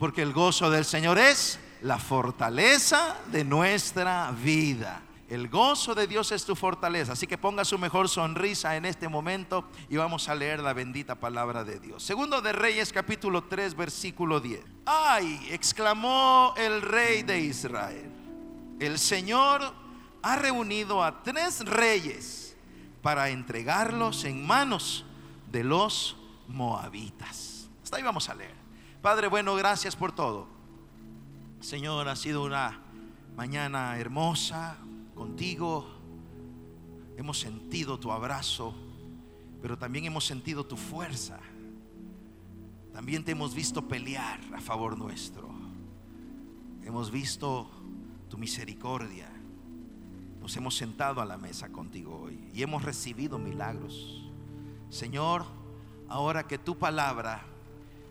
Porque el gozo del Señor es la fortaleza de nuestra vida. El gozo de Dios es tu fortaleza. Así que ponga su mejor sonrisa en este momento y vamos a leer la bendita palabra de Dios. Segundo de Reyes capítulo 3 versículo 10. Ay, exclamó el rey de Israel. El Señor ha reunido a tres reyes para entregarlos en manos de los moabitas. Hasta ahí vamos a leer. Padre bueno, gracias por todo. Señor, ha sido una mañana hermosa, contigo. Hemos sentido tu abrazo, pero también hemos sentido tu fuerza. También te hemos visto pelear a favor nuestro. Hemos visto tu misericordia. Nos hemos sentado a la mesa contigo hoy y hemos recibido milagros. Señor, ahora que tu palabra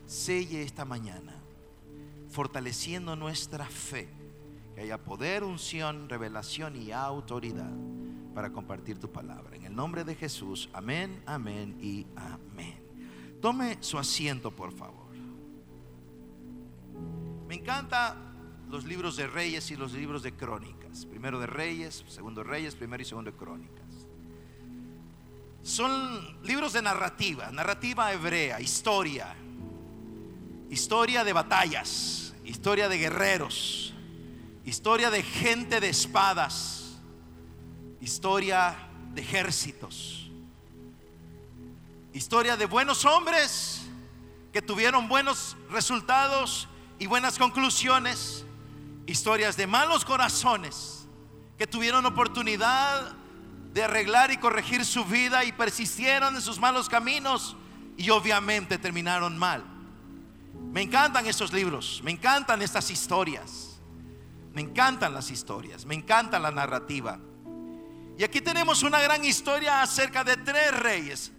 selle esta mañana, fortaleciendo nuestra fe que haya poder, unción, revelación y autoridad para compartir tu palabra. En el nombre de Jesús, amén, amén y amén. Tome su asiento, por favor. Me encanta los libros de Reyes y los libros de Crónicas. Primero de Reyes, segundo de Reyes, primero y segundo de Crónicas. Son libros de narrativa, narrativa hebrea, historia, historia de batallas, historia de guerreros, historia de gente de espadas, historia de ejércitos, historia de buenos hombres que tuvieron buenos resultados y buenas conclusiones, historias de malos corazones que tuvieron oportunidad de arreglar y corregir su vida y persistieron en sus malos caminos y obviamente terminaron mal. Me encantan estos libros, me encantan estas historias. Me encantan las historias, me encanta la narrativa. Y aquí tenemos una gran historia acerca de tres reyes.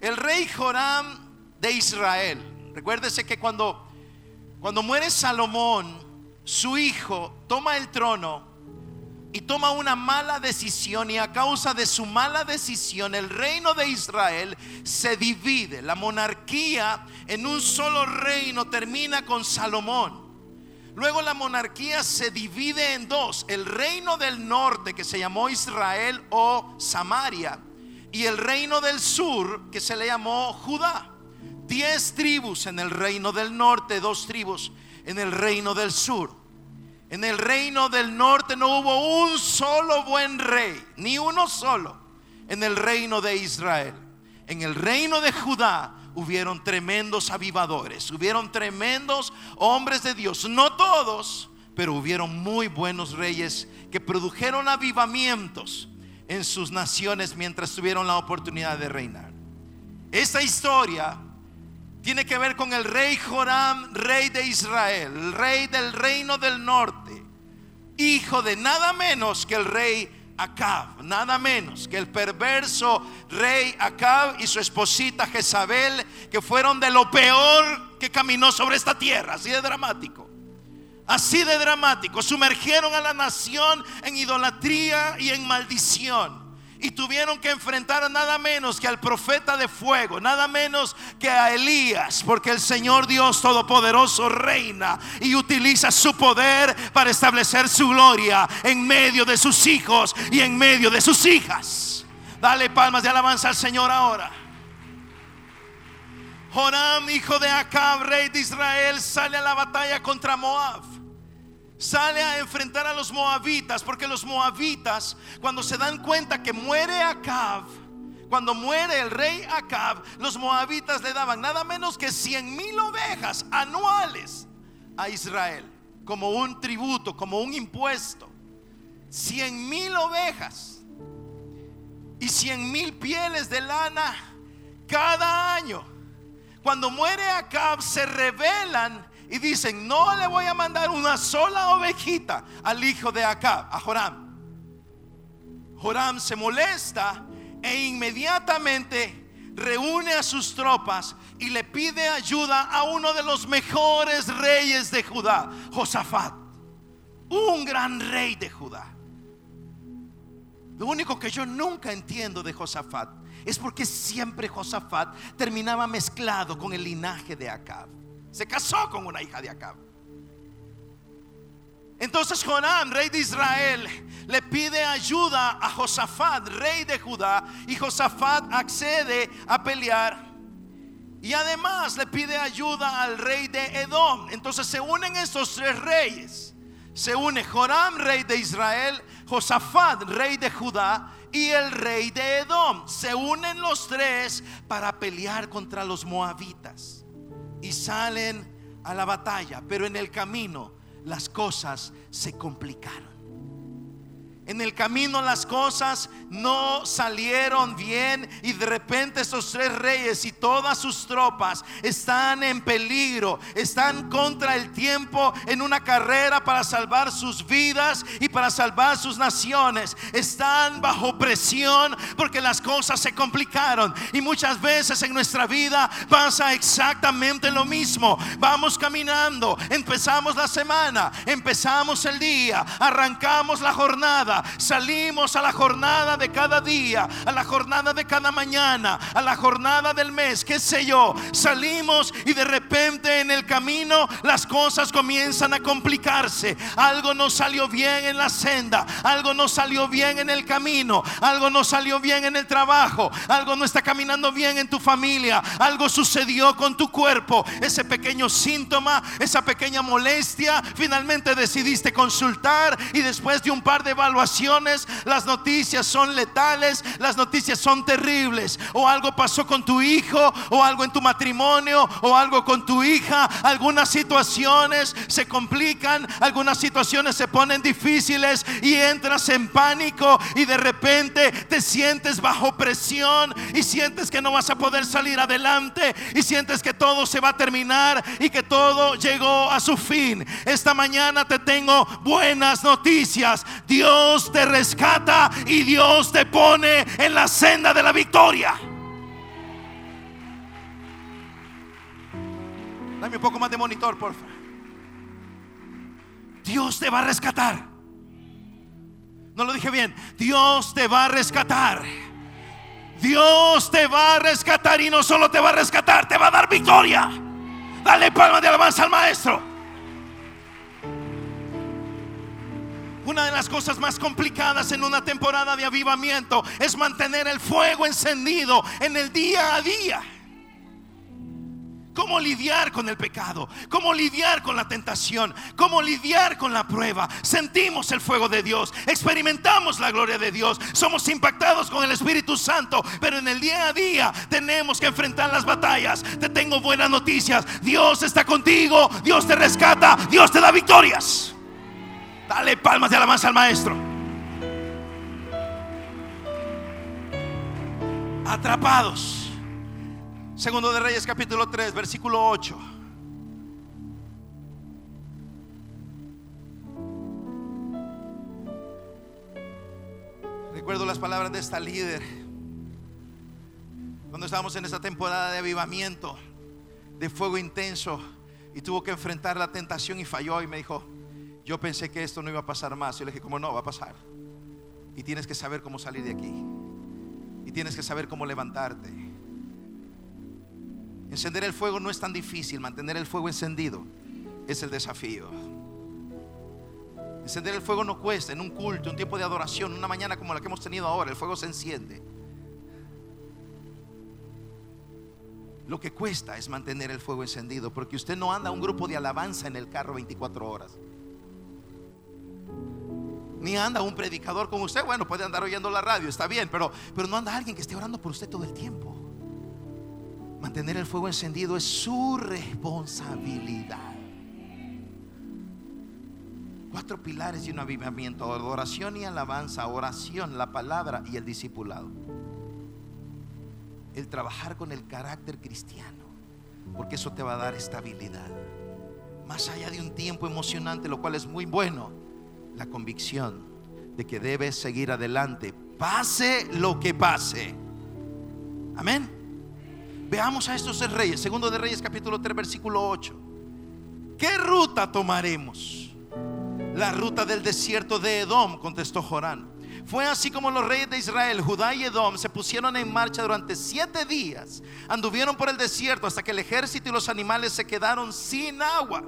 El rey Joram de Israel. Recuérdese que cuando, cuando muere Salomón, su hijo toma el trono y toma una mala decisión y a causa de su mala decisión el reino de Israel se divide. La monarquía en un solo reino termina con Salomón. Luego la monarquía se divide en dos, el reino del norte que se llamó Israel o Samaria y el reino del sur que se le llamó Judá. Diez tribus en el reino del norte, dos tribus en el reino del sur. En el reino del norte no hubo un solo buen rey, ni uno solo en el reino de Israel. En el reino de Judá hubieron tremendos avivadores, hubieron tremendos hombres de Dios, no todos, pero hubieron muy buenos reyes que produjeron avivamientos en sus naciones mientras tuvieron la oportunidad de reinar. Esta historia tiene que ver con el rey Joram, rey de Israel, el rey del reino del norte, hijo de nada menos que el rey Acab, nada menos que el perverso rey Acab y su esposita Jezabel, que fueron de lo peor que caminó sobre esta tierra, así de dramático. Así de dramático, sumergieron a la nación en idolatría y en maldición y tuvieron que enfrentar a nada menos que al profeta de fuego, nada menos que a Elías, porque el Señor Dios Todopoderoso reina y utiliza su poder para establecer su gloria en medio de sus hijos y en medio de sus hijas. Dale palmas de alabanza al Señor ahora. Joram, hijo de Acab, rey de Israel, sale a la batalla contra Moab sale a enfrentar a los moabitas, porque los moabitas, cuando se dan cuenta que muere Acab, cuando muere el rey Acab, los moabitas le daban nada menos que 100 mil ovejas anuales a Israel, como un tributo, como un impuesto. 100 mil ovejas y 100 mil pieles de lana cada año. Cuando muere Acab, se rebelan y dicen, no le voy a mandar una sola ovejita al hijo de Acab, a Joram. Joram se molesta e inmediatamente reúne a sus tropas y le pide ayuda a uno de los mejores reyes de Judá, Josafat, un gran rey de Judá. Lo único que yo nunca entiendo de Josafat es porque siempre Josafat terminaba mezclado con el linaje de Acab. Se casó con una hija de Acab. Entonces Joram, rey de Israel, le pide ayuda a Josafat, rey de Judá, y Josafat accede a pelear. Y además le pide ayuda al rey de Edom. Entonces se unen estos tres reyes. Se une Joram, rey de Israel, Josafat, rey de Judá, y el rey de Edom. Se unen los tres para pelear contra los moabitas. Y salen a la batalla. Pero en el camino las cosas se complicaron. En el camino las cosas no salieron bien y de repente esos tres reyes y todas sus tropas están en peligro, están contra el tiempo en una carrera para salvar sus vidas y para salvar sus naciones. Están bajo presión porque las cosas se complicaron y muchas veces en nuestra vida pasa exactamente lo mismo. Vamos caminando, empezamos la semana, empezamos el día, arrancamos la jornada salimos a la jornada de cada día, a la jornada de cada mañana, a la jornada del mes, qué sé yo. Salimos y de repente en el camino las cosas comienzan a complicarse. Algo no salió bien en la senda, algo no salió bien en el camino, algo no salió bien en el trabajo, algo no está caminando bien en tu familia, algo sucedió con tu cuerpo, ese pequeño síntoma, esa pequeña molestia, finalmente decidiste consultar y después de un par de evaluaciones las noticias son letales, las noticias son terribles. O algo pasó con tu hijo, o algo en tu matrimonio, o algo con tu hija. Algunas situaciones se complican, algunas situaciones se ponen difíciles y entras en pánico y de repente te sientes bajo presión y sientes que no vas a poder salir adelante y sientes que todo se va a terminar y que todo llegó a su fin. Esta mañana te tengo buenas noticias. Dios te rescata y Dios te pone en la senda de la victoria. Dame un poco más de monitor, por favor. Dios te va a rescatar. No lo dije bien. Dios te va a rescatar. Dios te va a rescatar y no solo te va a rescatar, te va a dar victoria. Dale palma de alabanza al maestro. Una de las cosas más complicadas en una temporada de avivamiento es mantener el fuego encendido en el día a día. Cómo lidiar con el pecado, cómo lidiar con la tentación, cómo lidiar con la prueba. Sentimos el fuego de Dios, experimentamos la gloria de Dios, somos impactados con el Espíritu Santo, pero en el día a día tenemos que enfrentar las batallas. Te tengo buenas noticias, Dios está contigo, Dios te rescata, Dios te da victorias. Dale palmas de alabanza al maestro. Atrapados. Segundo de Reyes capítulo 3, versículo 8. Recuerdo las palabras de esta líder cuando estábamos en esa temporada de avivamiento, de fuego intenso, y tuvo que enfrentar la tentación y falló y me dijo, yo pensé que esto no iba a pasar más. Yo le dije, ¿cómo no? Va a pasar. Y tienes que saber cómo salir de aquí. Y tienes que saber cómo levantarte. Encender el fuego no es tan difícil. Mantener el fuego encendido es el desafío. Encender el fuego no cuesta. En un culto, un tiempo de adoración, una mañana como la que hemos tenido ahora, el fuego se enciende. Lo que cuesta es mantener el fuego encendido, porque usted no anda un grupo de alabanza en el carro 24 horas ni anda un predicador como usted. Bueno, puede andar oyendo la radio, está bien, pero, pero no anda alguien que esté orando por usted todo el tiempo. Mantener el fuego encendido es su responsabilidad. Cuatro pilares de un avivamiento: adoración y alabanza, oración, la palabra y el discipulado. El trabajar con el carácter cristiano, porque eso te va a dar estabilidad. Más allá de un tiempo emocionante, lo cual es muy bueno la convicción de que debes seguir adelante, pase lo que pase. Amén. Veamos a estos reyes, segundo de Reyes capítulo 3 versículo 8. ¿Qué ruta tomaremos? La ruta del desierto de Edom, contestó Jorán. Fue así como los reyes de Israel, Judá y Edom se pusieron en marcha durante siete días. Anduvieron por el desierto hasta que el ejército y los animales se quedaron sin agua.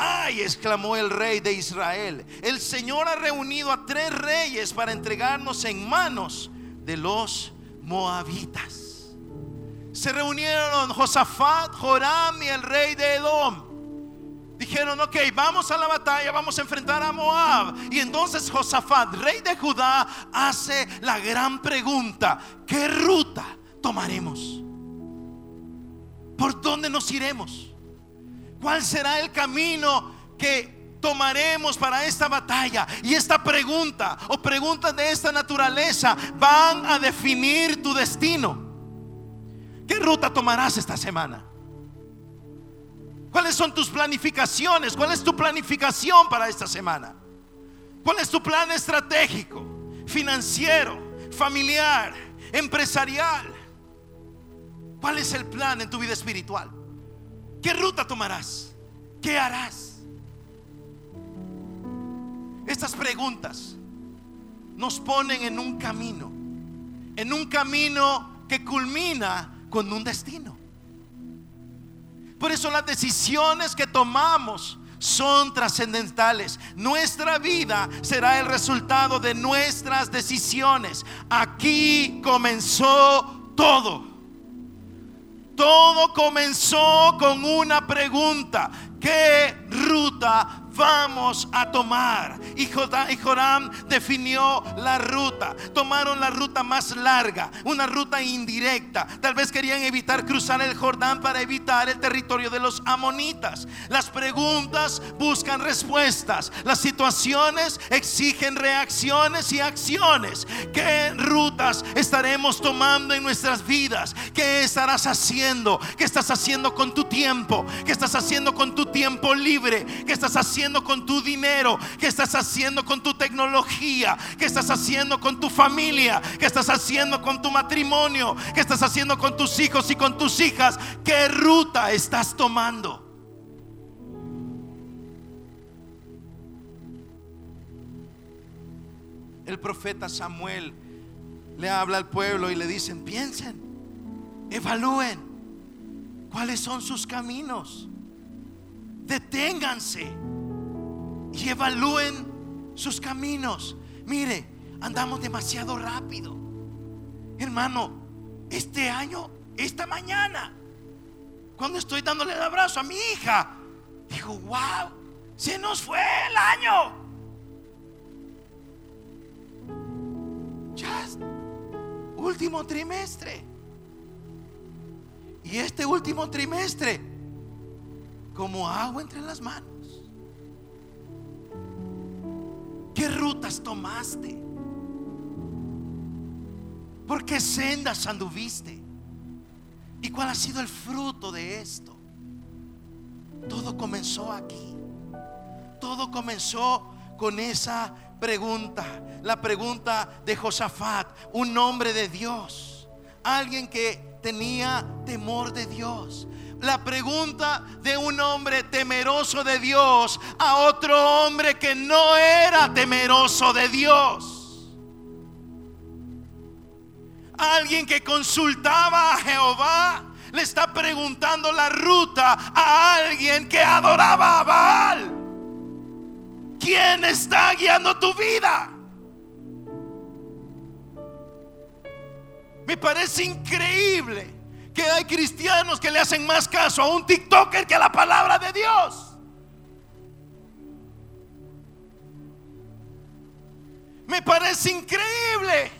Ay, exclamó el rey de Israel, el Señor ha reunido a tres reyes para entregarnos en manos de los moabitas. Se reunieron Josafat, Joram y el rey de Edom. Dijeron, ok, vamos a la batalla, vamos a enfrentar a Moab. Y entonces Josafat, rey de Judá, hace la gran pregunta, ¿qué ruta tomaremos? ¿Por dónde nos iremos? ¿Cuál será el camino que tomaremos para esta batalla? Y esta pregunta o preguntas de esta naturaleza van a definir tu destino. ¿Qué ruta tomarás esta semana? ¿Cuáles son tus planificaciones? ¿Cuál es tu planificación para esta semana? ¿Cuál es tu plan estratégico, financiero, familiar, empresarial? ¿Cuál es el plan en tu vida espiritual? ¿Qué ruta tomarás? ¿Qué harás? Estas preguntas nos ponen en un camino, en un camino que culmina con un destino. Por eso las decisiones que tomamos son trascendentales. Nuestra vida será el resultado de nuestras decisiones. Aquí comenzó todo. Todo comenzó con una pregunta. ¿Qué ruta vamos a tomar. Y Joram definió la ruta. Tomaron la ruta más larga, una ruta indirecta. Tal vez querían evitar cruzar el Jordán para evitar el territorio de los amonitas. Las preguntas buscan respuestas. Las situaciones exigen reacciones y acciones. ¿Qué rutas estaremos tomando en nuestras vidas? ¿Qué estarás haciendo? ¿Qué estás haciendo con tu tiempo? ¿Qué estás haciendo con tu tiempo libre? ¿Qué estás haciendo? con tu dinero? ¿Qué estás haciendo con tu tecnología? ¿Qué estás haciendo con tu familia? ¿Qué estás haciendo con tu matrimonio? ¿Qué estás haciendo con tus hijos y con tus hijas? ¿Qué ruta estás tomando? El profeta Samuel le habla al pueblo y le dicen, piensen, evalúen cuáles son sus caminos, deténganse y evalúen sus caminos. Mire, andamos demasiado rápido. Hermano, este año, esta mañana, cuando estoy dándole el abrazo a mi hija, digo, wow, se nos fue el año. Ya último trimestre. Y este último trimestre, como agua entre las manos. ¿Qué rutas tomaste? ¿Por qué sendas anduviste? ¿Y cuál ha sido el fruto de esto? Todo comenzó aquí. Todo comenzó con esa pregunta, la pregunta de Josafat, un hombre de Dios, alguien que tenía temor de Dios, la pregunta de un hombre temeroso de Dios a otro hombre que no era temeroso de Dios. Alguien que consultaba a Jehová le está preguntando la ruta a alguien que adoraba a Baal. ¿Quién está guiando tu vida? Me parece increíble que hay cristianos que le hacen más caso a un TikToker que a la palabra de Dios. Me parece increíble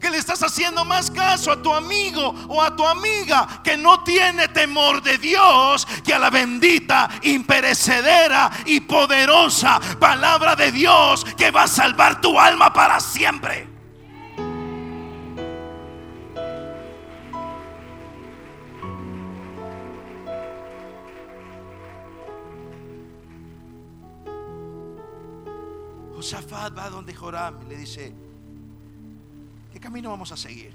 que le estás haciendo más caso a tu amigo o a tu amiga que no tiene temor de Dios que a la bendita, imperecedera y poderosa palabra de Dios que va a salvar tu alma para siempre. Josafat va donde Joram y le dice, ¿qué camino vamos a seguir?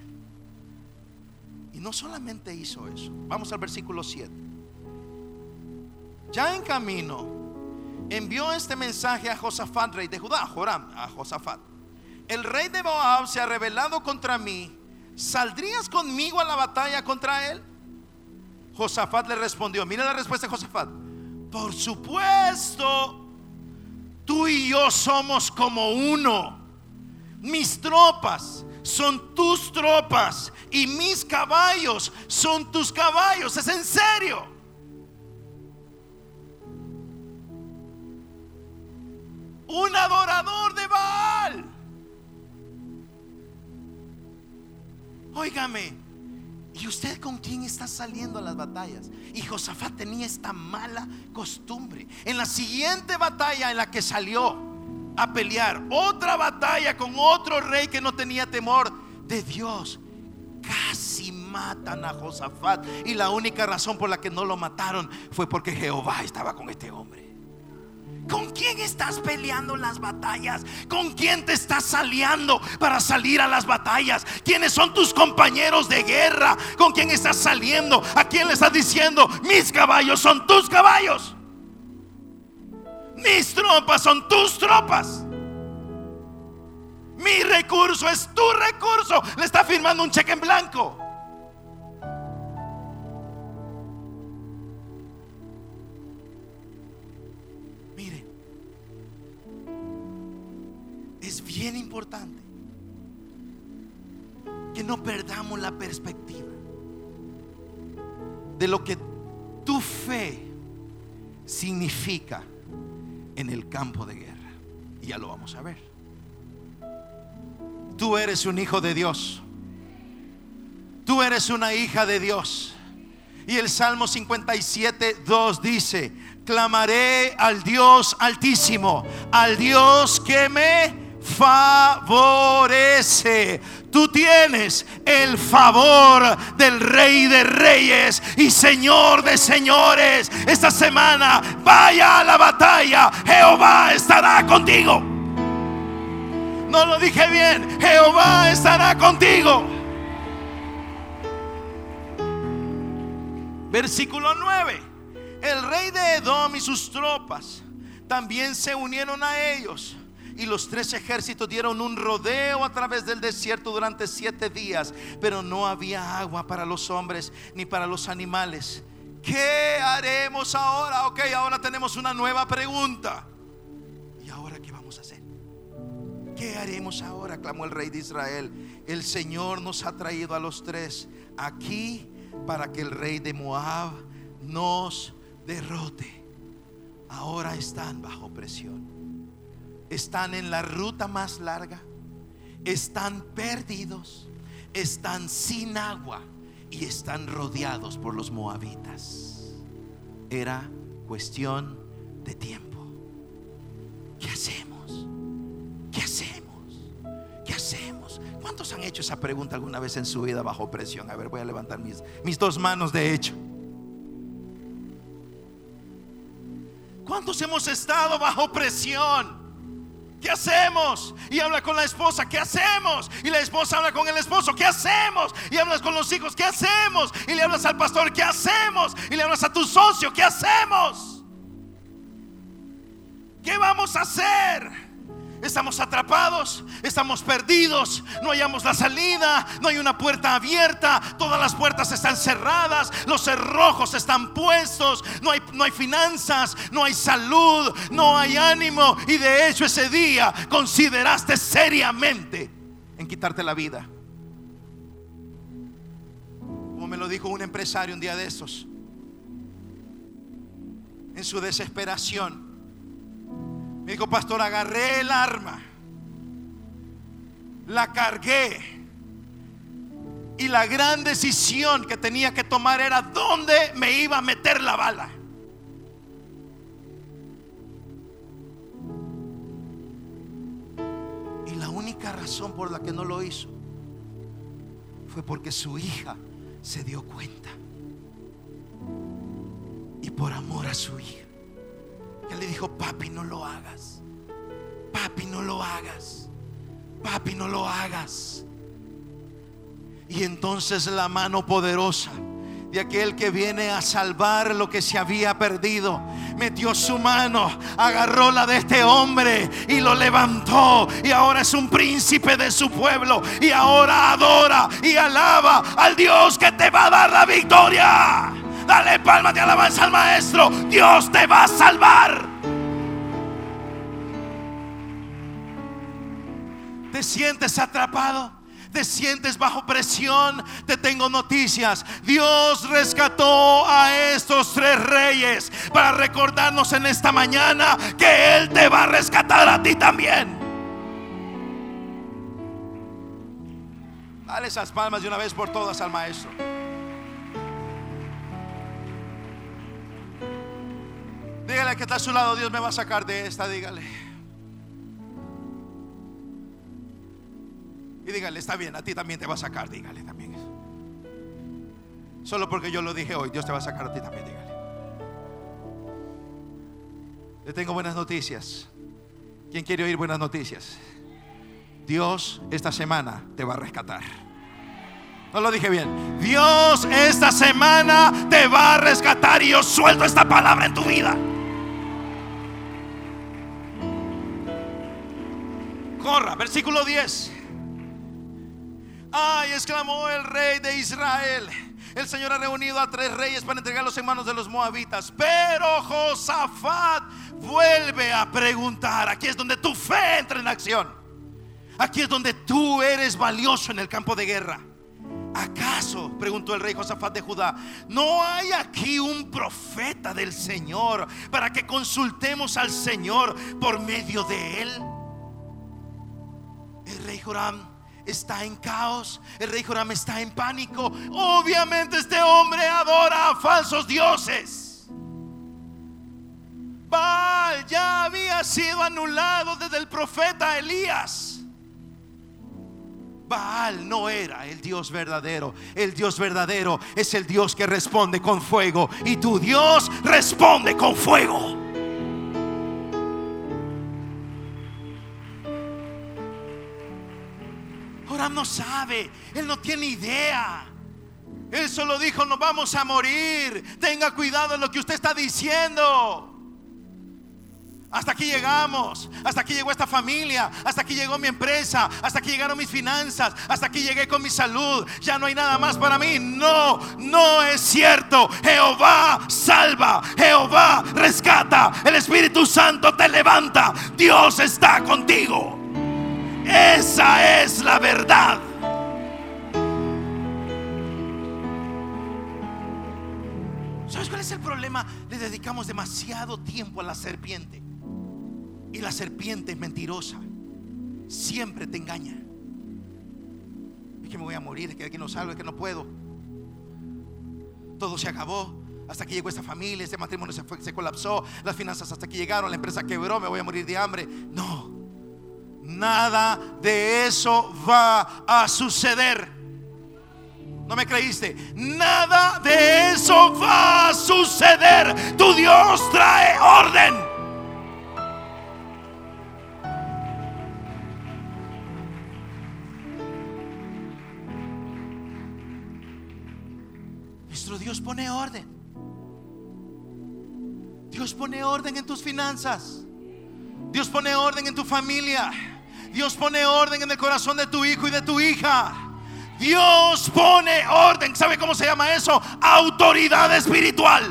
Y no solamente hizo eso, vamos al versículo 7. Ya en camino envió este mensaje a Josafat, rey de Judá, Joram, a Josafat. el rey de Moab se ha rebelado contra mí, ¿saldrías conmigo a la batalla contra él? Josafat le respondió, mira la respuesta de Josafat, por supuesto, tú y yo somos como uno. Mis tropas son tus tropas y mis caballos son tus caballos. Es en serio. Un adorador de Baal. Óigame, ¿Y usted con quién está saliendo a las batallas? Y Josafat tenía esta mala costumbre. En la siguiente batalla en la que salió a pelear, otra batalla con otro rey que no tenía temor de Dios, casi matan a Josafat. Y la única razón por la que no lo mataron fue porque Jehová estaba con este hombre. ¿Con quién estás peleando las batallas? ¿Con quién te estás saliendo para salir a las batallas? ¿Quiénes son tus compañeros de guerra? ¿Con quién estás saliendo? ¿A quién le estás diciendo, mis caballos son tus caballos? Mis tropas son tus tropas. Mi recurso es tu recurso. Le está firmando un cheque en blanco. Que no perdamos la perspectiva de lo que tu fe significa en el campo de guerra. Y ya lo vamos a ver. Tú eres un hijo de Dios. Tú eres una hija de Dios. Y el Salmo 57, 2 dice, clamaré al Dios altísimo, al Dios que me favorece. Tú tienes el favor del Rey de Reyes y Señor de Señores. Esta semana vaya a la batalla. Jehová estará contigo. No lo dije bien. Jehová estará contigo. Versículo 9. El rey de Edom y sus tropas también se unieron a ellos y los tres ejércitos dieron un rodeo a través del desierto durante siete días, pero no había agua para los hombres ni para los animales. ¿Qué haremos ahora? Ok, ahora tenemos una nueva pregunta. ¿Y ahora qué vamos a hacer? ¿Qué haremos ahora? clamó el rey de Israel. El Señor nos ha traído a los tres aquí para que el rey de Moab nos derrote. Ahora están bajo presión están en la ruta más larga, están perdidos, están sin agua y están rodeados por los moabitas. Era cuestión de tiempo. ¿Qué hacemos? ¿Qué hacemos? ¿Qué hacemos? ¿Cuántos han hecho esa pregunta alguna vez en su vida bajo presión? A ver, voy a levantar mis, mis dos manos de hecho. ¿Cuántos hemos estado bajo presión? ¿Qué hacemos? Y habla con la esposa, ¿qué hacemos? Y la esposa habla con el esposo, ¿qué hacemos? Y hablas con los hijos, ¿qué hacemos? Y le hablas al pastor, ¿qué hacemos? Y le hablas a tu socio, ¿qué hacemos? ¿Qué vamos a hacer? Estamos atrapados, estamos perdidos, no hallamos la salida, no hay una puerta abierta, todas las puertas están cerradas, los cerrojos están puestos, no hay, no hay finanzas, no hay salud, no hay ánimo. Y de hecho ese día consideraste seriamente en quitarte la vida. Como me lo dijo un empresario un día de estos, en su desesperación me dijo, pastor, agarré el arma, la cargué. Y la gran decisión que tenía que tomar era dónde me iba a meter la bala. Y la única razón por la que no lo hizo fue porque su hija se dio cuenta. Y por amor a su hija él le dijo, papi, no lo hagas. Papi, no lo hagas. Papi, no lo hagas. Y entonces la mano poderosa de aquel que viene a salvar lo que se había perdido, metió su mano, agarró la de este hombre y lo levantó. Y ahora es un príncipe de su pueblo. Y ahora adora y alaba al Dios que te va a dar la victoria. Dale palmas de alabanza al maestro. Dios te va a salvar. ¿Te sientes atrapado? te sientes bajo presión, te tengo noticias. Dios rescató a estos tres reyes para recordarnos en esta mañana que Él te va a rescatar a ti también. Dale esas palmas de una vez por todas al maestro. Dígale que está a su lado, Dios me va a sacar de esta, dígale. Y dígale, está bien, a ti también te va a sacar, dígale también. Solo porque yo lo dije hoy, Dios te va a sacar a ti también, dígale. Le tengo buenas noticias. ¿Quién quiere oír buenas noticias? Dios esta semana te va a rescatar. No lo dije bien. Dios esta semana te va a rescatar y yo suelto esta palabra en tu vida. Corra, versículo 10. Ay, exclamó el rey de Israel. El Señor ha reunido a tres reyes para entregarlos en manos de los moabitas. Pero Josafat vuelve a preguntar. Aquí es donde tu fe entra en acción. Aquí es donde tú eres valioso en el campo de guerra. ¿Acaso, preguntó el rey Josafat de Judá, no hay aquí un profeta del Señor para que consultemos al Señor por medio de él? El rey Joram está en caos, el rey Joram está en pánico. Obviamente este hombre adora a falsos dioses. Baal ya había sido anulado desde el profeta Elías. Baal no era el Dios verdadero. El Dios verdadero es el Dios que responde con fuego. Y tu Dios responde con fuego. No sabe, él no tiene idea. Él solo dijo, nos vamos a morir. Tenga cuidado en lo que usted está diciendo. Hasta aquí llegamos, hasta aquí llegó esta familia, hasta aquí llegó mi empresa, hasta aquí llegaron mis finanzas, hasta aquí llegué con mi salud. Ya no hay nada más para mí. No, no es cierto. Jehová salva, Jehová rescata, el Espíritu Santo te levanta. Dios está contigo. Esa es la verdad. ¿Sabes cuál es el problema? Le dedicamos demasiado tiempo a la serpiente. Y la serpiente es mentirosa. Siempre te engaña. Es que me voy a morir, es que aquí no salgo, es que no puedo. Todo se acabó. Hasta que llegó esta familia, este matrimonio se, se colapsó, las finanzas hasta que llegaron, la empresa quebró, me voy a morir de hambre. No, Nada de eso va a suceder. ¿No me creíste? Nada de eso va a suceder. Tu Dios trae orden. Nuestro Dios pone orden. Dios pone orden en tus finanzas. Dios pone orden en tu familia. Dios pone orden en el corazón de tu hijo y de tu hija. Dios pone orden. ¿Sabe cómo se llama eso? Autoridad espiritual.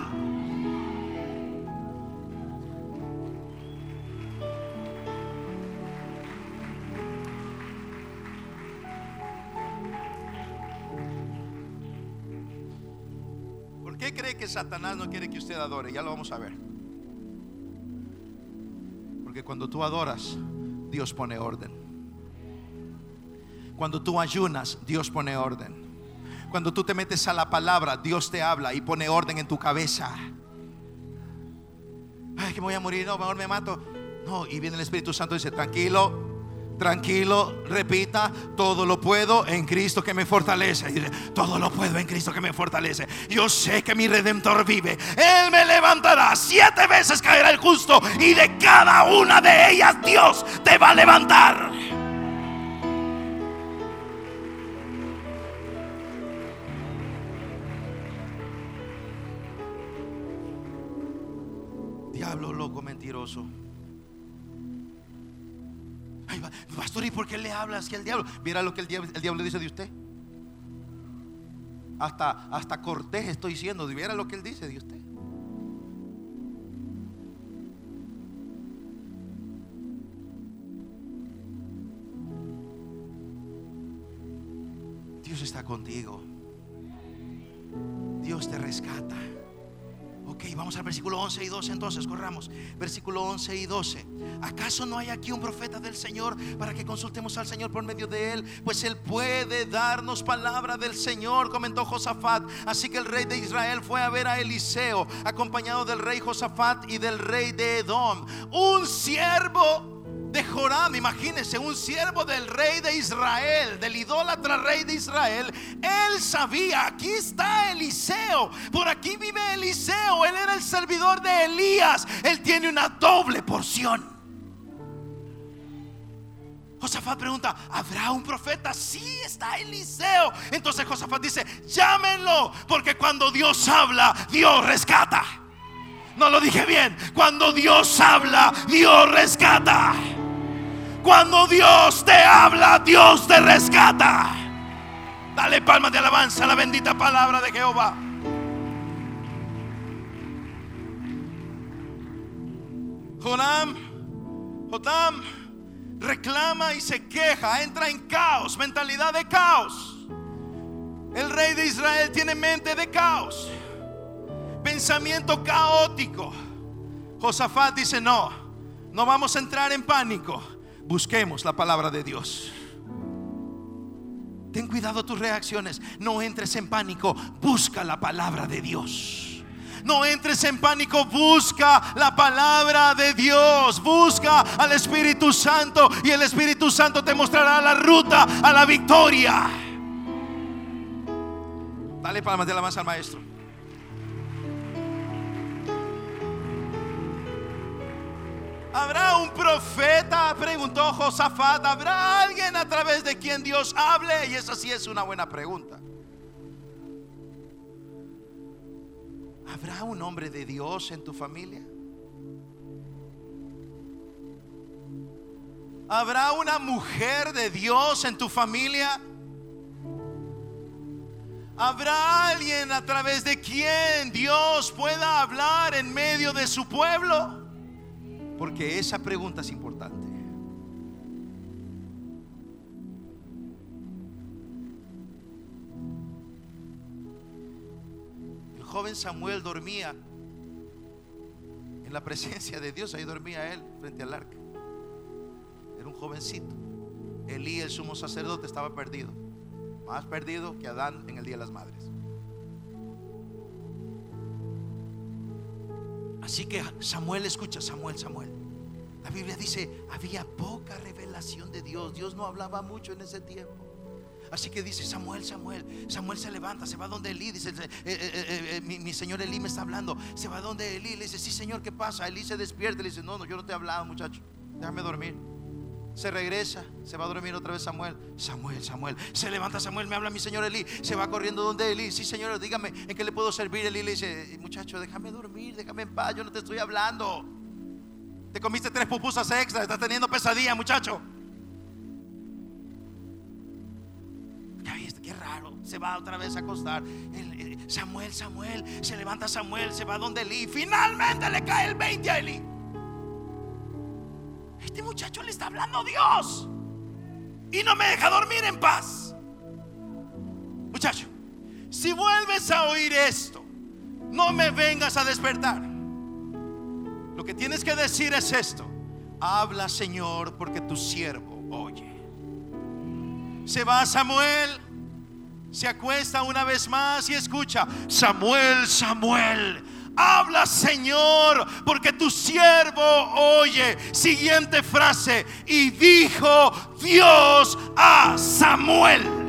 ¿Por qué cree que Satanás no quiere que usted adore? Ya lo vamos a ver. Porque cuando tú adoras, Dios pone orden. Cuando tú ayunas, Dios pone orden. Cuando tú te metes a la palabra, Dios te habla y pone orden en tu cabeza. Ay, que me voy a morir, no, mejor me mato. No, y viene el Espíritu Santo y dice, tranquilo, Tranquilo, repita, todo lo puedo en Cristo que me fortalece. Todo lo puedo en Cristo que me fortalece. Yo sé que mi redentor vive. Él me levantará. Siete veces caerá el justo y de cada una de ellas Dios te va a levantar. mentiroso. Pastor, ¿y por qué le hablas que el diablo? Mira lo que el diablo, el dice de usted. Hasta, hasta Cortés estoy diciendo, viera lo que él dice de usted. Dios está contigo. Dios te rescata. Ok, vamos al versículo 11 y 12 entonces, corramos. Versículo 11 y 12. ¿Acaso no hay aquí un profeta del Señor para que consultemos al Señor por medio de él? Pues él puede darnos palabra del Señor, comentó Josafat. Así que el rey de Israel fue a ver a Eliseo, acompañado del rey Josafat y del rey de Edom. Un siervo de Joram, imagínense, un siervo del rey de Israel, del idólatra rey de Israel, él sabía, aquí está Eliseo, por aquí vive Eliseo, él era el servidor de Elías, él tiene una doble porción. Josafat pregunta, ¿habrá un profeta? Sí, está Eliseo. Entonces Josafat dice, llámenlo, porque cuando Dios habla, Dios rescata. No lo dije bien, cuando Dios habla, Dios rescata. Cuando Dios te habla, Dios te rescata. Dale palmas de alabanza a la bendita palabra de Jehová. Jonam, Jotam reclama y se queja, entra en caos, mentalidad de caos. El rey de Israel tiene mente de caos, pensamiento caótico. Josafat dice, no, no vamos a entrar en pánico busquemos la palabra de Dios. Ten cuidado tus reacciones. No entres en pánico. Busca la palabra de Dios. No entres en pánico. Busca la palabra de Dios. Busca al Espíritu Santo. Y el Espíritu Santo te mostrará la ruta a la victoria. Dale palmas de la masa al maestro. ¿Habrá un profeta? Preguntó Josafat. ¿Habrá alguien a través de quien Dios hable? Y esa sí es una buena pregunta. ¿Habrá un hombre de Dios en tu familia? ¿Habrá una mujer de Dios en tu familia? ¿Habrá alguien a través de quien Dios pueda hablar en medio de su pueblo? Porque esa pregunta es importante. El joven Samuel dormía en la presencia de Dios. Ahí dormía él frente al arca. Era un jovencito. Elí, el sumo sacerdote, estaba perdido. Más perdido que Adán en el Día de las Madres. Así que Samuel escucha, Samuel, Samuel. La Biblia dice, había poca revelación de Dios. Dios no hablaba mucho en ese tiempo. Así que dice Samuel, Samuel, Samuel se levanta, se va donde Elí, dice, eh, eh, eh, mi, señor Elí me está hablando, se va donde Elí, le dice, sí señor, ¿qué pasa? Elí se despierta, le dice, no, no, yo no te he hablado muchacho, déjame dormir. Se regresa, se va a dormir otra vez Samuel. Samuel, Samuel. Se levanta Samuel, me habla mi señor Elí. Se va corriendo donde Elí. Sí, señor, dígame, ¿en qué le puedo servir? Elí le dice, muchacho, déjame dormir, déjame en paz, yo no te estoy hablando. Te comiste tres pupusas extra, estás teniendo pesadilla, muchacho. Ya viste, qué raro. Se va otra vez a acostar. Samuel, Samuel, se levanta Samuel, se va donde Elí. Finalmente le cae el 20 a Elí. Le está hablando Dios. Y no me deja dormir en paz. Muchacho, si vuelves a oír esto, no me vengas a despertar. Lo que tienes que decir es esto. Habla Señor porque tu siervo oye. Se va Samuel, se acuesta una vez más y escucha, Samuel, Samuel. Habla Señor, porque tu siervo oye. Siguiente frase. Y dijo Dios a Samuel.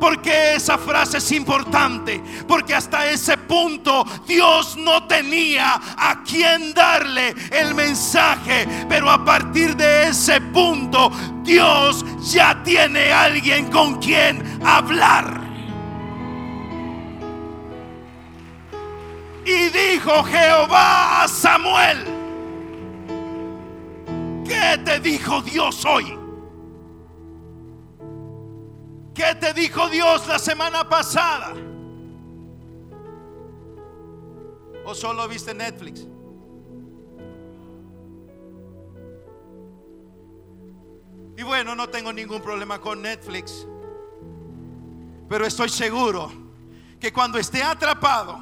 Porque esa frase es importante? Porque hasta ese punto Dios no tenía a quien darle el mensaje. Pero a partir de ese punto Dios ya tiene alguien con quien hablar. Y dijo Jehová a Samuel, ¿qué te dijo Dios hoy? ¿Qué te dijo Dios la semana pasada? ¿O solo viste Netflix? Y bueno, no tengo ningún problema con Netflix. Pero estoy seguro que cuando esté atrapado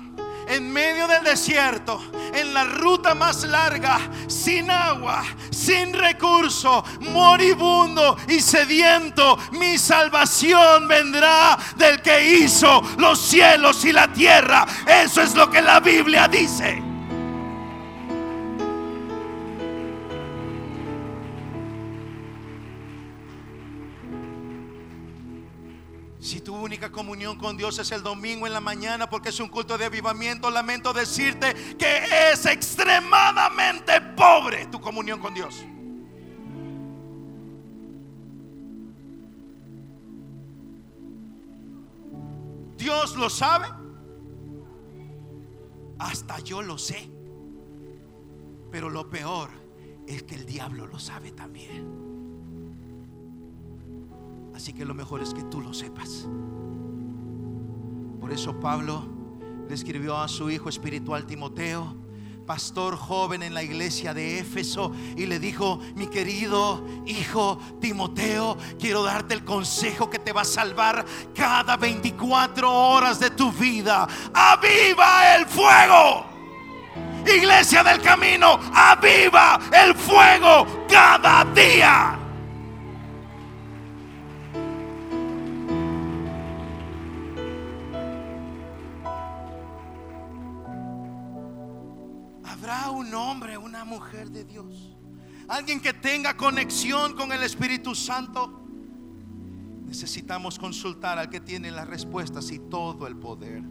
en medio del desierto, en la ruta más larga, sin agua, sin recurso, moribundo y sediento, mi salvación vendrá del que hizo los cielos y la tierra. Eso es lo que la Biblia dice. Si tu única comunión con Dios es el domingo en la mañana porque es un culto de avivamiento, lamento decirte que es extremadamente pobre tu comunión con Dios. Dios lo sabe. Hasta yo lo sé. Pero lo peor es que el diablo lo sabe también. Así que lo mejor es que tú lo sepas. Por eso Pablo le escribió a su hijo espiritual Timoteo, pastor joven en la iglesia de Éfeso, y le dijo, mi querido hijo Timoteo, quiero darte el consejo que te va a salvar cada 24 horas de tu vida. Aviva el fuego. Iglesia del camino, aviva el fuego cada día. Hombre, una mujer de Dios. Alguien que tenga conexión con el Espíritu Santo. Necesitamos consultar al que tiene las respuestas y todo el poder.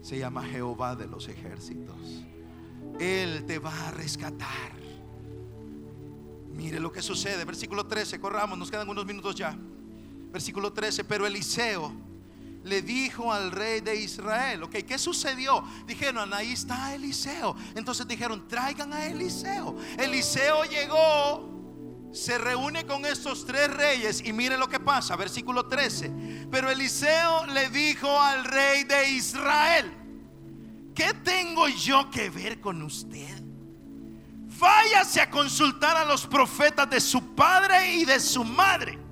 Se llama Jehová de los ejércitos. Él te va a rescatar. Mire lo que sucede. Versículo 13, corramos, nos quedan unos minutos ya. Versículo 13, pero Eliseo le dijo al rey de Israel, ok, ¿qué sucedió? Dijeron, ahí está Eliseo. Entonces dijeron, traigan a Eliseo. Eliseo llegó, se reúne con estos tres reyes y mire lo que pasa, versículo 13. Pero Eliseo le dijo al rey de Israel, ¿qué tengo yo que ver con usted? Váyase a consultar a los profetas de su padre y de su madre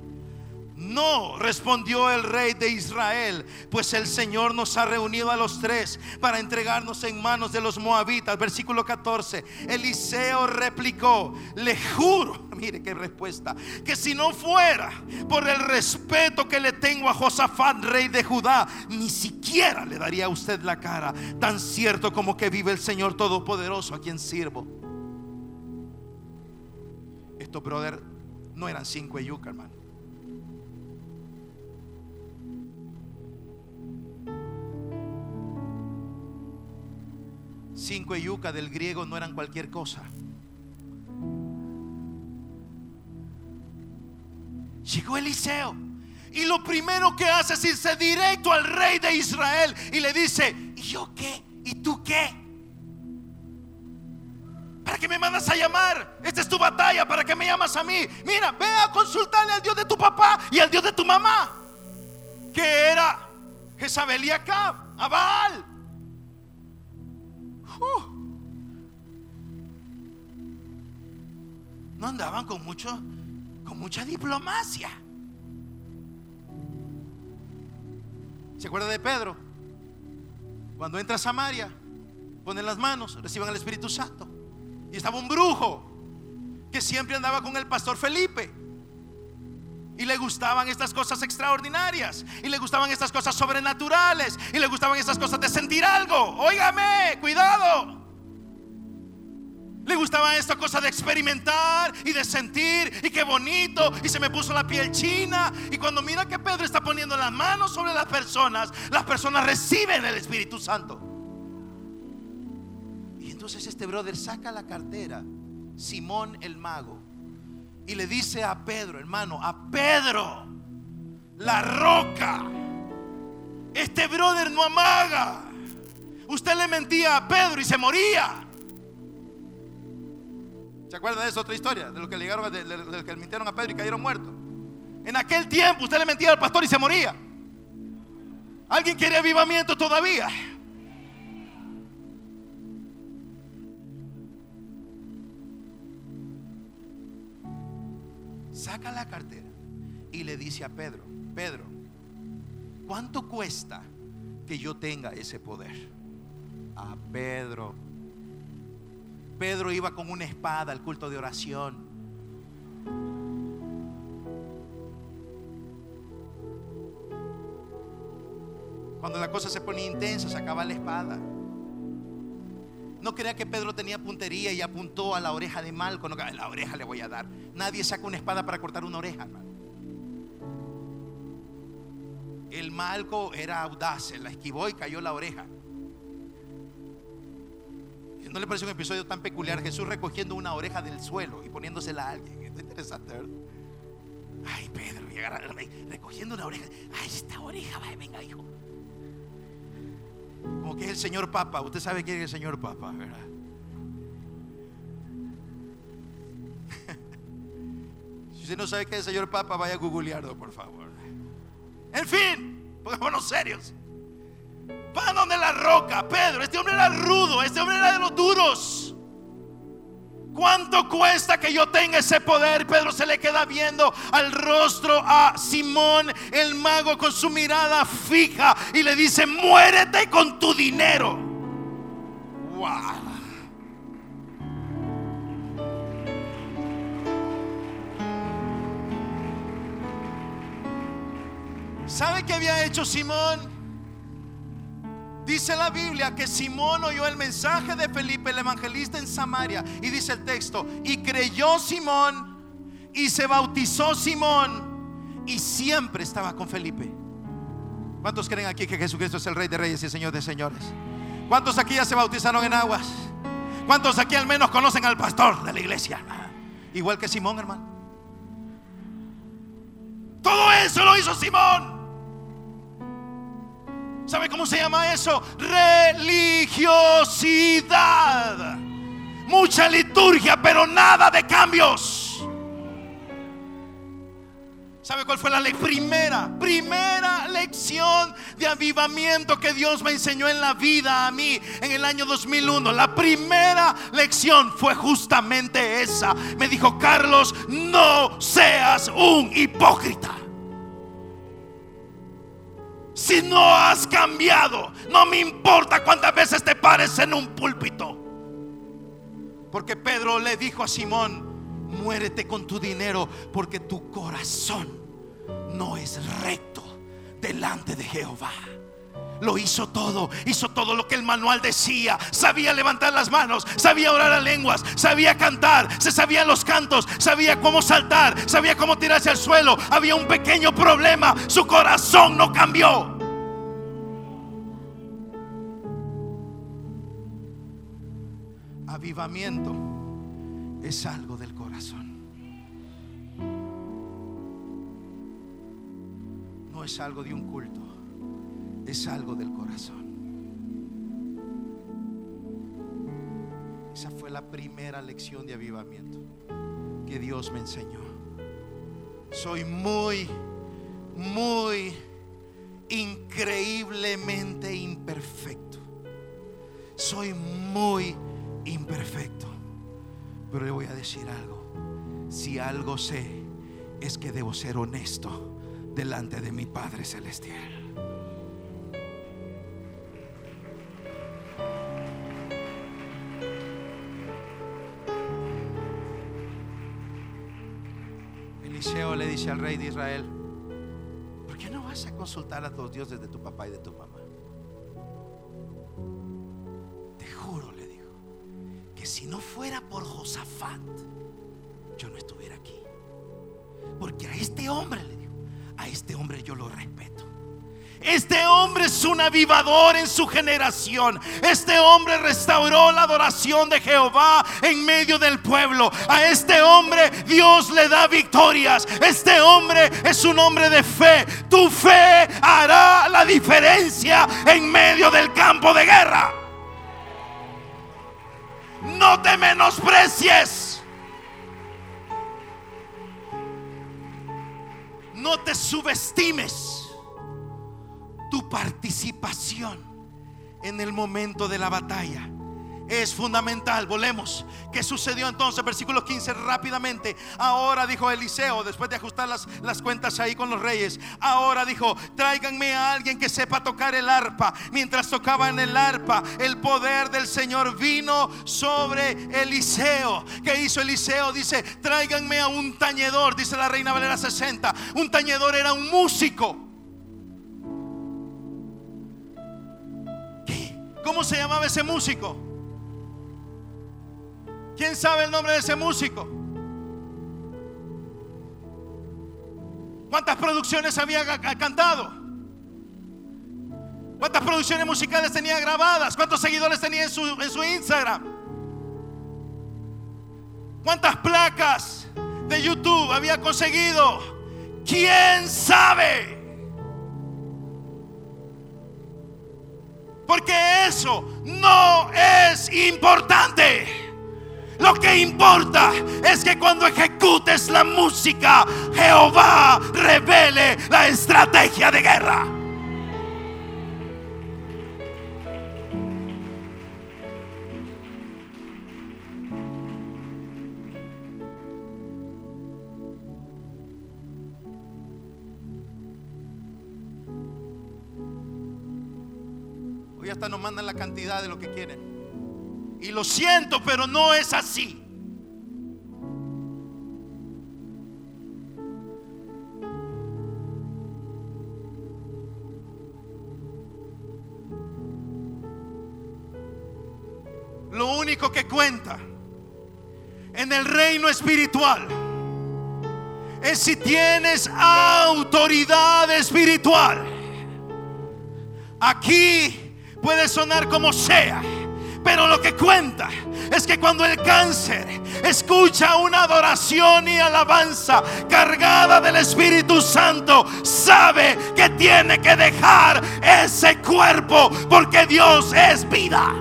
no, respondió el rey de Israel, pues el Señor nos ha reunido a los tres para entregarnos en manos de los moabitas. Versículo 14. Eliseo replicó, le juro, mire qué respuesta, que si no fuera por el respeto que le tengo a Josafat, rey de Judá, ni siquiera le daría a usted la cara, tan cierto como que vive el Señor Todopoderoso a quien sirvo. Estos brother no eran cinco yuca, hermano. Cinco yuca del griego no eran cualquier cosa. Llegó Eliseo y lo primero que hace es irse directo al rey de Israel y le dice, ¿y yo qué? ¿Y tú qué? ¿Para qué me mandas a llamar? Esta es tu batalla, ¿para qué me llamas a mí? Mira, ve a consultarle al Dios de tu papá y al Dios de tu mamá, que era Jezabel y Acab, a Baal. No andaban con mucho, con mucha diplomacia. ¿Se acuerda de Pedro? Cuando entra a Samaria, ponen las manos, reciban el Espíritu Santo. Y estaba un brujo que siempre andaba con el pastor Felipe. Y le gustaban estas cosas extraordinarias. Y le gustaban estas cosas sobrenaturales. Y le gustaban estas cosas de sentir algo. Óigame, cuidado. Le gustaban estas cosas de experimentar y de sentir. Y qué bonito. Y se me puso la piel china. Y cuando mira que Pedro está poniendo las manos sobre las personas, las personas reciben el Espíritu Santo. Y entonces este brother saca la cartera. Simón el mago y le dice a Pedro, hermano, a Pedro, la roca. Este brother no amaga. Usted le mentía a Pedro y se moría. ¿Se acuerdan de esa otra historia? De lo que le llegaron, de, que le mintieron a Pedro y cayeron muertos. En aquel tiempo usted le mentía al pastor y se moría. ¿Alguien quiere avivamiento todavía? Saca la cartera y le dice a Pedro, Pedro, ¿cuánto cuesta que yo tenga ese poder? A Pedro. Pedro iba con una espada al culto de oración. Cuando la cosa se ponía intensa, sacaba la espada. No crea que Pedro tenía puntería y apuntó a la oreja de Malco. No, la oreja le voy a dar. Nadie saca una espada para cortar una oreja, hermano. El Malco era audaz, la esquivó y cayó la oreja. ¿No le parece un episodio tan peculiar? Jesús recogiendo una oreja del suelo y poniéndosela a alguien. Es interesante, ¿verdad? Ay, Pedro, y recogiendo una oreja. Ay, esta oreja, venga, hijo. Como que es el señor Papa. Usted sabe quién es el señor Papa, ¿verdad? si usted no sabe quién es el señor Papa, vaya a googlearlo, por favor. En fin, pongámonos serios. Van donde la roca, Pedro. Este hombre era rudo, este hombre era de los duros. ¿Cuánto cuesta que yo tenga ese poder? Pedro se le queda viendo al rostro a Simón, el mago, con su mirada fija y le dice, muérete con tu dinero. Wow. ¿Sabe qué había hecho Simón? Dice la Biblia que Simón oyó el mensaje de Felipe, el evangelista en Samaria, y dice el texto, y creyó Simón, y se bautizó Simón, y siempre estaba con Felipe. ¿Cuántos creen aquí que Jesucristo es el Rey de Reyes y Señor de Señores? ¿Cuántos aquí ya se bautizaron en aguas? ¿Cuántos aquí al menos conocen al pastor de la iglesia? Igual que Simón, hermano. Todo eso lo hizo Simón. ¿Sabe cómo se llama eso? Religiosidad. Mucha liturgia, pero nada de cambios. ¿Sabe cuál fue la primera, primera lección de avivamiento que Dios me enseñó en la vida a mí en el año 2001? La primera lección fue justamente esa. Me dijo, Carlos, no seas un hipócrita. Si no has cambiado, no me importa cuántas veces te pares en un púlpito. Porque Pedro le dijo a Simón, muérete con tu dinero porque tu corazón no es recto delante de Jehová lo hizo todo, hizo todo lo que el manual decía. Sabía levantar las manos, sabía orar a lenguas, sabía cantar, se sabían los cantos, sabía cómo saltar, sabía cómo tirarse al suelo. Había un pequeño problema, su corazón no cambió. Es algo del corazón. No es algo de un culto es algo del corazón. Esa fue la primera lección de avivamiento que Dios me enseñó. Soy muy, muy increíblemente imperfecto. Soy muy imperfecto. Pero le voy a decir algo. Si algo sé, es que debo ser honesto delante de mi Padre Celestial. le dice al rey de Israel, ¿por qué no vas a consultar a los dioses de tu papá y de tu mamá? Si no fuera por Josafat, yo no estuviera aquí. Porque a este hombre, le a este hombre yo lo respeto. Este hombre es un avivador en su generación. Este hombre restauró la adoración de Jehová en medio del pueblo. A este hombre Dios le da victorias. Este hombre es un hombre de fe. Tu fe hará la diferencia en medio del campo de guerra. No te menosprecies. No te subestimes tu participación en el momento de la batalla es fundamental. Volvemos. ¿Qué sucedió entonces? Versículo 15 rápidamente. Ahora dijo Eliseo, después de ajustar las, las cuentas ahí con los reyes, ahora dijo, tráiganme a alguien que sepa tocar el arpa. Mientras tocaban el arpa, el poder del Señor vino sobre Eliseo. ¿Qué hizo Eliseo? Dice, tráiganme a un tañedor, dice la reina Valera 60. Un tañedor era un músico. ¿Cómo se llamaba ese músico? ¿Quién sabe el nombre de ese músico? ¿Cuántas producciones había cantado? ¿Cuántas producciones musicales tenía grabadas? ¿Cuántos seguidores tenía en su, en su Instagram? ¿Cuántas placas de YouTube había conseguido? ¿Quién sabe? Porque eso no es importante. Lo que importa es que cuando ejecutes la música, Jehová revele la estrategia de guerra. Hoy hasta nos mandan la cantidad de lo que quieren. Y lo siento, pero no es así. Lo único que cuenta en el reino espiritual es si tienes autoridad espiritual. Aquí puede sonar como sea pero lo que cuenta es que cuando el cáncer escucha una adoración y alabanza cargada del Espíritu Santo, sabe que tiene que dejar ese cuerpo porque Dios es vida.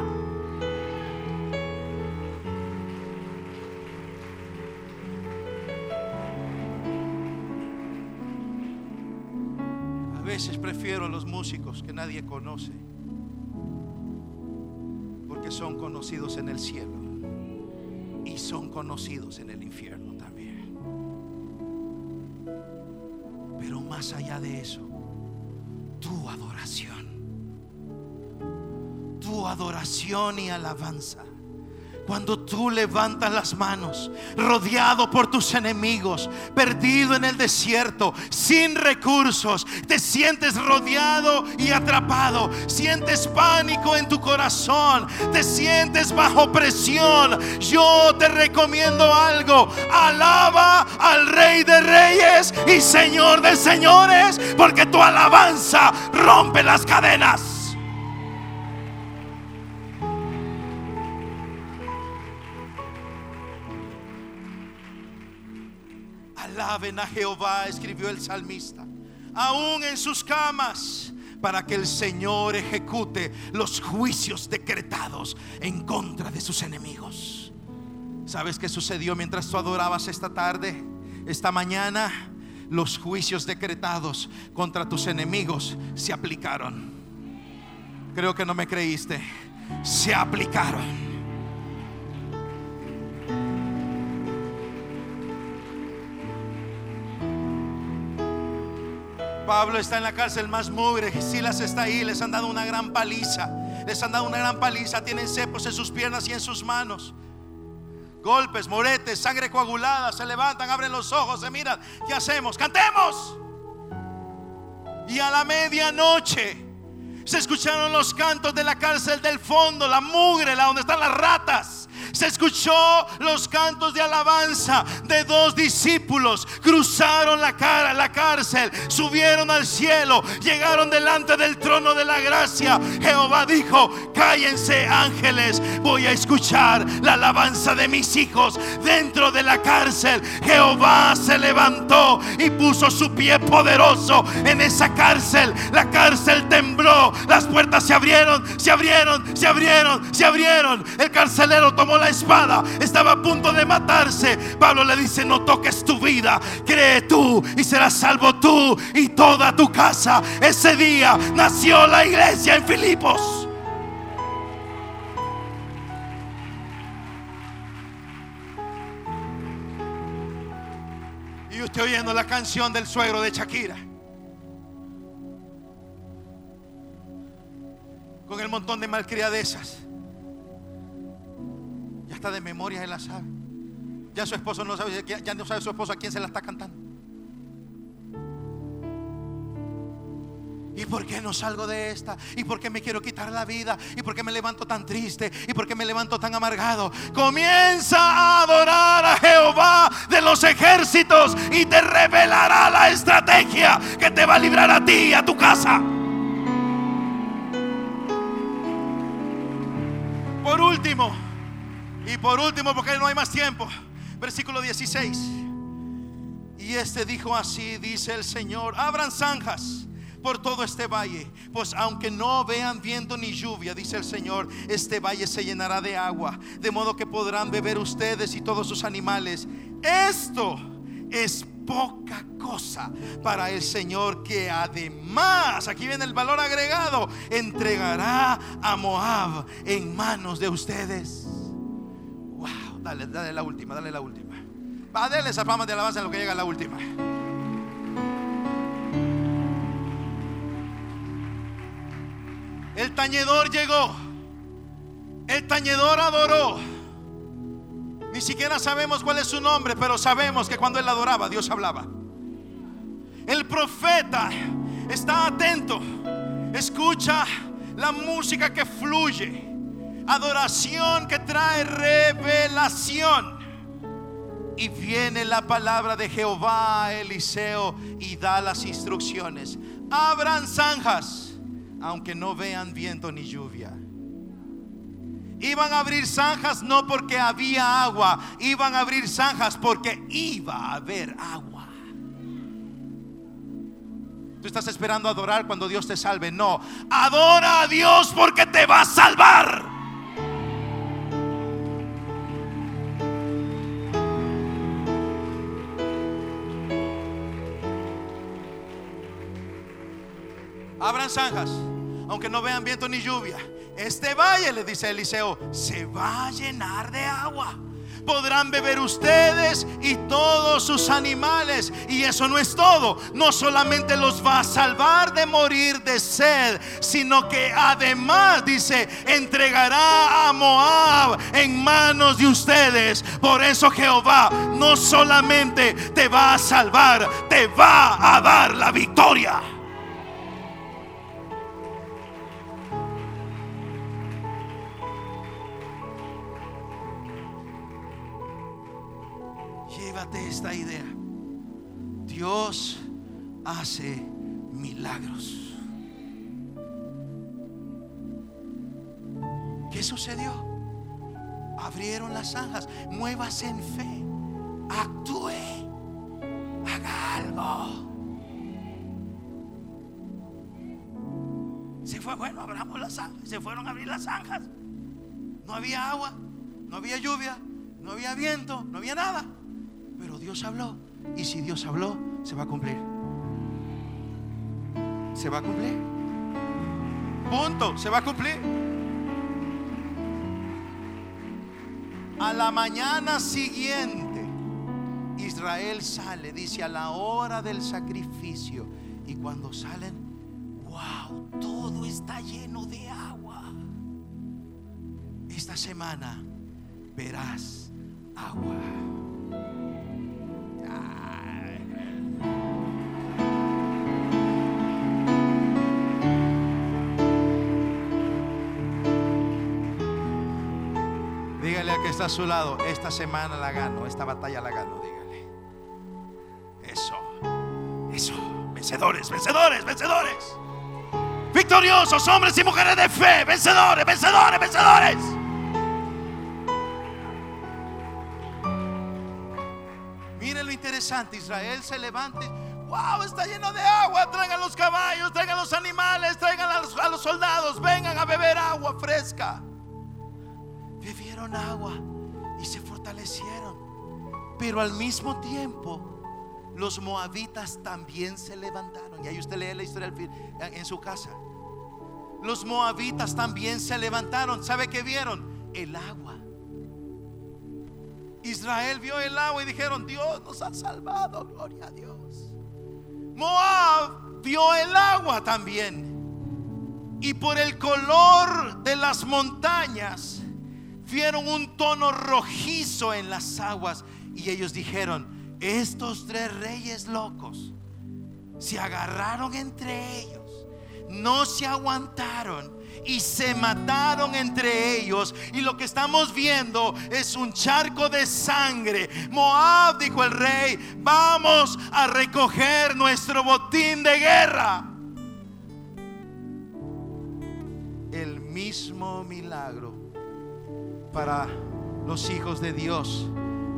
A veces prefiero a los músicos que nadie conoce son conocidos en el cielo y son conocidos en el infierno también. Pero más allá de eso, tu adoración, tu adoración y alabanza cuando tú levantas las manos, rodeado por tus enemigos, perdido en el desierto, sin recursos, te sientes rodeado y atrapado, sientes pánico en tu corazón, te sientes bajo presión, yo te recomiendo algo, alaba al Rey de Reyes y Señor de Señores, porque tu alabanza rompe las cadenas. A Jehová, escribió el salmista, aún en sus camas, para que el Señor ejecute los juicios decretados en contra de sus enemigos. ¿Sabes qué sucedió mientras tú adorabas esta tarde, esta mañana? Los juicios decretados contra tus enemigos se aplicaron. Creo que no me creíste. Se aplicaron. Pablo está en la cárcel más mugre, Silas está ahí, les han dado una gran paliza, les han dado una gran paliza, tienen cepos en sus piernas y en sus manos. Golpes, moretes, sangre coagulada, se levantan, abren los ojos, se miran, ¿qué hacemos? Cantemos. Y a la medianoche se escucharon los cantos de la cárcel del fondo, la mugre, la donde están las ratas se escuchó los cantos de alabanza de dos discípulos. Cruzaron la cara, la cárcel, subieron al cielo, llegaron delante del trono de la gracia. Jehová dijo, cállense ángeles, voy a escuchar la alabanza de mis hijos dentro de la cárcel. Jehová se levantó y puso su pie poderoso en esa cárcel. La cárcel tembló, las puertas se abrieron, se abrieron, se abrieron, se abrieron. El carcelero tomó la espada, estaba a punto de matarse. Pablo le dice, no toques tu vida, cree tú y serás salvo tú y toda tu casa. Ese día nació la iglesia en Filipos. Usted oyendo la canción del suegro de Shakira. Con el montón de malcriadesas. Ya está de memoria, él la sabe. Ya su esposo no sabe, ya no sabe su esposo a quién se la está cantando. Por qué no salgo de esta? ¿Y por qué me quiero quitar la vida? ¿Y por qué me levanto tan triste? ¿Y por qué me levanto tan amargado? Comienza a adorar a Jehová de los ejércitos y te revelará la estrategia que te va a librar a ti y a tu casa. Por último, y por último porque no hay más tiempo, versículo 16. Y este dijo así, dice el Señor, abran zanjas por todo este valle. Pues aunque no vean viento ni lluvia, dice el Señor, este valle se llenará de agua, de modo que podrán beber ustedes y todos sus animales. Esto es poca cosa para el Señor que además, aquí viene el valor agregado, entregará a Moab en manos de ustedes. Wow, dale, dale la última, dale la última. Va, a esa fama de alabanza en lo que llega la última. El tañedor llegó. El tañedor adoró. Ni siquiera sabemos cuál es su nombre, pero sabemos que cuando él adoraba, Dios hablaba. El profeta está atento, escucha la música que fluye, adoración que trae revelación. Y viene la palabra de Jehová Eliseo y da las instrucciones. Abran zanjas aunque no vean viento ni lluvia. Iban a abrir zanjas no porque había agua, iban a abrir zanjas porque iba a haber agua. Tú estás esperando adorar cuando Dios te salve. No, adora a Dios porque te va a salvar. Abran zanjas aunque no vean viento ni lluvia. Este valle, le dice Eliseo, se va a llenar de agua. Podrán beber ustedes y todos sus animales. Y eso no es todo. No solamente los va a salvar de morir de sed, sino que además, dice, entregará a Moab en manos de ustedes. Por eso Jehová no solamente te va a salvar, te va a dar la victoria. Esta idea. Dios hace milagros. ¿Qué sucedió? Abrieron las zanjas. Muévase en fe. Actúe. Haga algo. Se fue, bueno, abramos las zanjas. Se fueron a abrir las zanjas. No había agua, no había lluvia, no había viento, no había nada. Dios habló. Y si Dios habló, se va a cumplir. Se va a cumplir. Punto. Se va a cumplir. A la mañana siguiente, Israel sale, dice, a la hora del sacrificio. Y cuando salen, wow, todo está lleno de agua. Esta semana verás agua. está a su lado, esta semana la gano, esta batalla la gano, dígale. Eso, eso, vencedores, vencedores, vencedores. Victoriosos, hombres y mujeres de fe, vencedores, vencedores, vencedores. Miren lo interesante, Israel se levanta. ¡Wow! Está lleno de agua. Traigan los caballos, traigan los animales, traigan a los soldados. Vengan a beber agua fresca. Agua y se fortalecieron. Pero al mismo tiempo, los moabitas también se levantaron. Y ahí usted lee la historia en su casa. Los moabitas también se levantaron. ¿Sabe qué vieron? El agua. Israel vio el agua y dijeron, Dios nos ha salvado, gloria a Dios. Moab vio el agua también. Y por el color de las montañas, vieron un tono rojizo en las aguas. Y ellos dijeron, estos tres reyes locos se agarraron entre ellos, no se aguantaron y se mataron entre ellos. Y lo que estamos viendo es un charco de sangre. Moab, dijo el rey, vamos a recoger nuestro botín de guerra. El mismo milagro para los hijos de Dios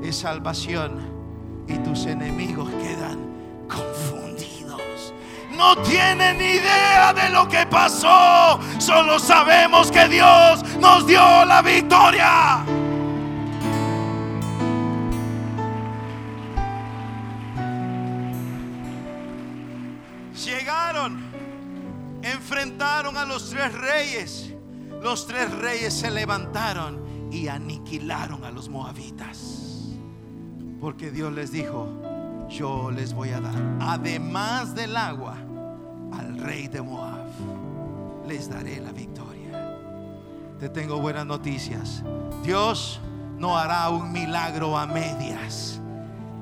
es salvación y tus enemigos quedan confundidos no tienen idea de lo que pasó. Solo sabemos que Dios nos dio la victoria. Llegaron, enfrentaron a los tres reyes. Los tres reyes se levantaron y aniquilaron a los moabitas. Porque Dios les dijo, yo les voy a dar, además del agua, al rey de Moab, les daré la victoria. Te tengo buenas noticias. Dios no hará un milagro a medias.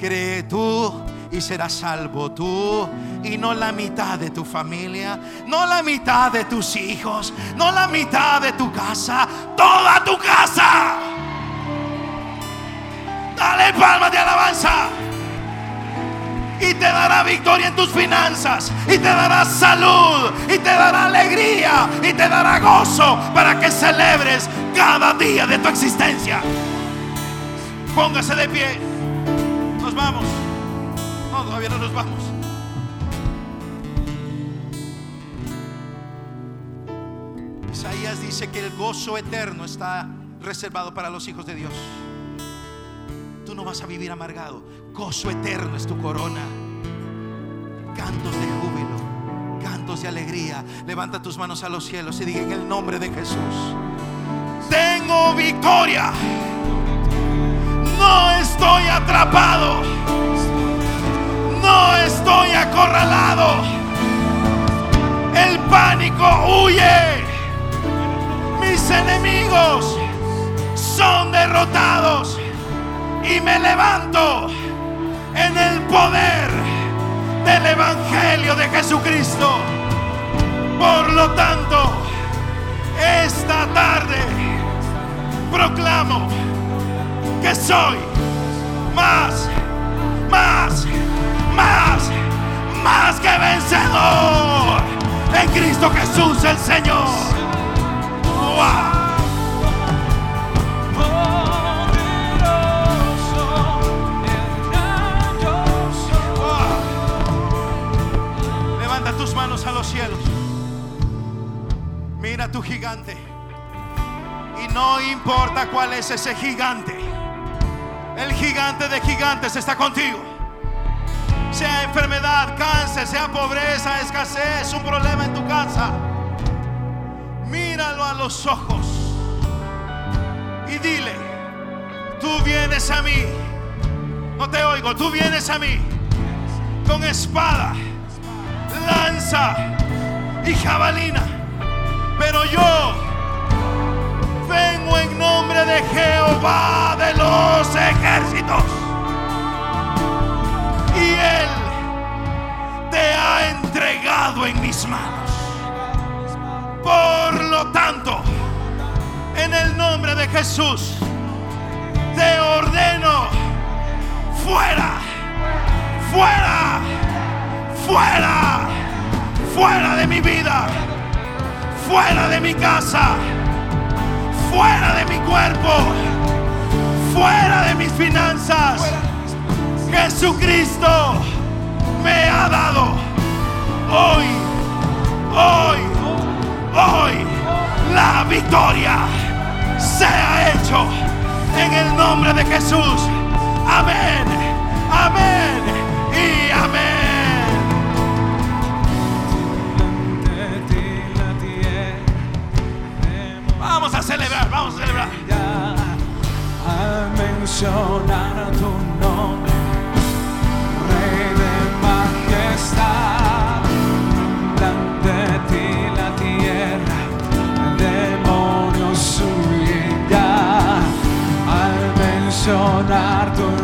Cree tú y serás salvo tú y no la mitad de tu familia, no la mitad de tus hijos, no la mitad de tu casa, toda tu casa. Dale palmas de alabanza y te dará victoria en tus finanzas y te dará salud y te dará alegría y te dará gozo para que celebres cada día de tu existencia. Póngase de pie. Nos vamos. No, todavía no nos vamos. Isaías dice que el gozo eterno está reservado para los hijos de Dios. Tú no vas a vivir amargado. Gozo eterno es tu corona. Cantos de júbilo, cantos de alegría. Levanta tus manos a los cielos y diga en el nombre de Jesús. Tengo victoria. No estoy atrapado. No estoy acorralado. El pánico huye. Mis enemigos son derrotados. Y me levanto en el poder del Evangelio de Jesucristo. Por lo tanto, esta tarde proclamo que soy más, más, más, más que vencedor en Cristo Jesús el Señor. a los cielos. Mira tu gigante. Y no importa cuál es ese gigante. El gigante de gigantes está contigo. Sea enfermedad, cáncer, sea pobreza, escasez, un problema en tu casa. Míralo a los ojos. Y dile, tú vienes a mí. No te oigo, tú vienes a mí con espada lanza y jabalina. Pero yo en mis manos. Por lo tanto, en el nombre de Jesús, te ordeno, fuera, fuera, fuera, fuera de mi vida, fuera de mi casa, fuera de mi cuerpo, fuera de mis finanzas. Jesucristo me ha dado hoy, hoy, hoy, la victoria sea hecho en el nombre de Jesús. Amén, amén y amén. Vamos a celebrar, vamos a celebrar. Al mencionar tu nombre, Rey de Majestad. sono arduo.